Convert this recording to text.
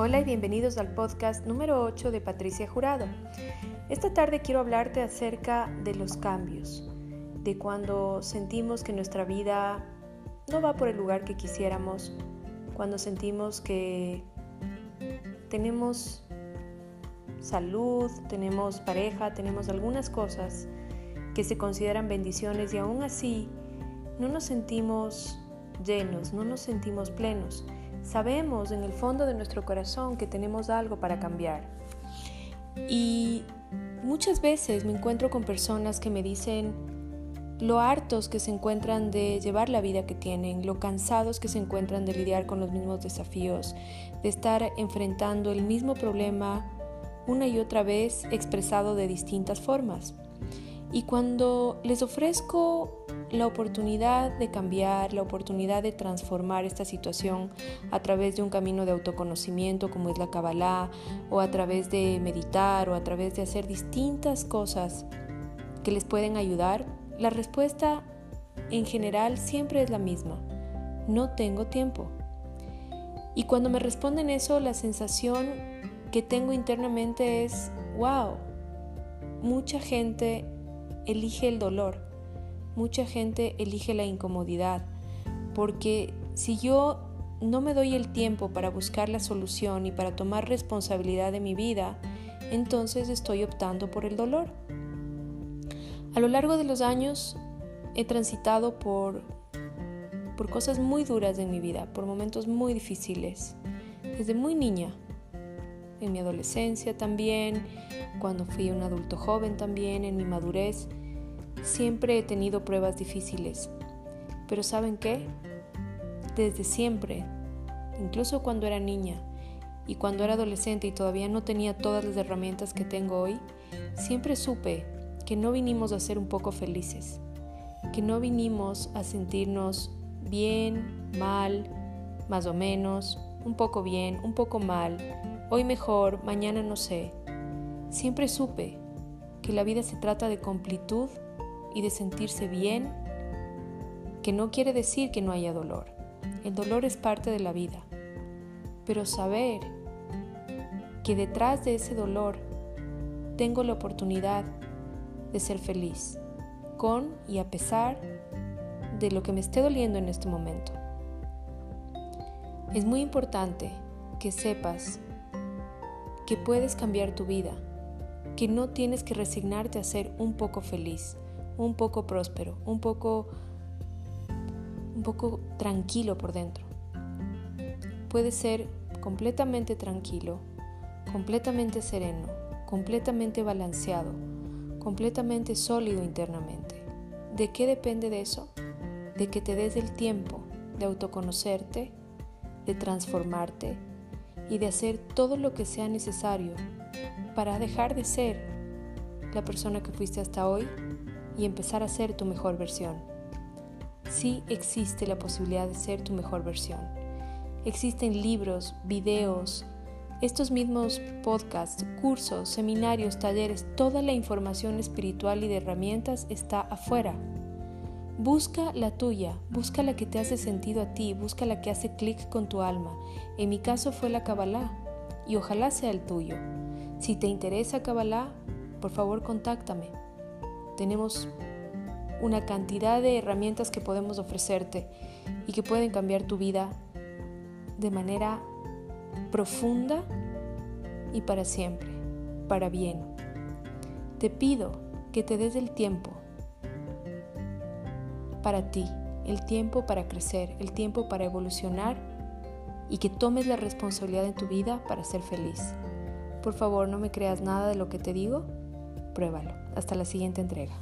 Hola y bienvenidos al podcast número 8 de Patricia Jurado. Esta tarde quiero hablarte acerca de los cambios, de cuando sentimos que nuestra vida no va por el lugar que quisiéramos, cuando sentimos que tenemos salud, tenemos pareja, tenemos algunas cosas que se consideran bendiciones y aún así no nos sentimos llenos, no nos sentimos plenos. Sabemos en el fondo de nuestro corazón que tenemos algo para cambiar. Y muchas veces me encuentro con personas que me dicen lo hartos que se encuentran de llevar la vida que tienen, lo cansados que se encuentran de lidiar con los mismos desafíos, de estar enfrentando el mismo problema una y otra vez expresado de distintas formas. Y cuando les ofrezco la oportunidad de cambiar, la oportunidad de transformar esta situación a través de un camino de autoconocimiento como es la Kabbalah, o a través de meditar, o a través de hacer distintas cosas que les pueden ayudar, la respuesta en general siempre es la misma. No tengo tiempo. Y cuando me responden eso, la sensación que tengo internamente es, wow, mucha gente elige el dolor mucha gente elige la incomodidad, porque si yo no me doy el tiempo para buscar la solución y para tomar responsabilidad de mi vida, entonces estoy optando por el dolor. A lo largo de los años he transitado por, por cosas muy duras en mi vida, por momentos muy difíciles, desde muy niña, en mi adolescencia también, cuando fui un adulto joven también, en mi madurez. Siempre he tenido pruebas difíciles, pero ¿saben qué? Desde siempre, incluso cuando era niña y cuando era adolescente y todavía no tenía todas las herramientas que tengo hoy, siempre supe que no vinimos a ser un poco felices, que no vinimos a sentirnos bien, mal, más o menos, un poco bien, un poco mal, hoy mejor, mañana no sé. Siempre supe que la vida se trata de completud y de sentirse bien, que no quiere decir que no haya dolor. El dolor es parte de la vida. Pero saber que detrás de ese dolor tengo la oportunidad de ser feliz, con y a pesar de lo que me esté doliendo en este momento. Es muy importante que sepas que puedes cambiar tu vida, que no tienes que resignarte a ser un poco feliz, un poco próspero, un poco un poco tranquilo por dentro. Puede ser completamente tranquilo, completamente sereno, completamente balanceado, completamente sólido internamente. ¿De qué depende de eso? De que te des el tiempo de autoconocerte, de transformarte y de hacer todo lo que sea necesario para dejar de ser la persona que fuiste hasta hoy y empezar a ser tu mejor versión. Sí existe la posibilidad de ser tu mejor versión. Existen libros, videos, estos mismos podcasts, cursos, seminarios, talleres, toda la información espiritual y de herramientas está afuera. Busca la tuya, busca la que te hace sentido a ti, busca la que hace clic con tu alma. En mi caso fue la Kabbalah y ojalá sea el tuyo. Si te interesa Kabbalah, por favor contáctame. Tenemos una cantidad de herramientas que podemos ofrecerte y que pueden cambiar tu vida de manera profunda y para siempre, para bien. Te pido que te des el tiempo para ti, el tiempo para crecer, el tiempo para evolucionar y que tomes la responsabilidad en tu vida para ser feliz. Por favor, no me creas nada de lo que te digo, pruébalo. Hasta la siguiente entrega.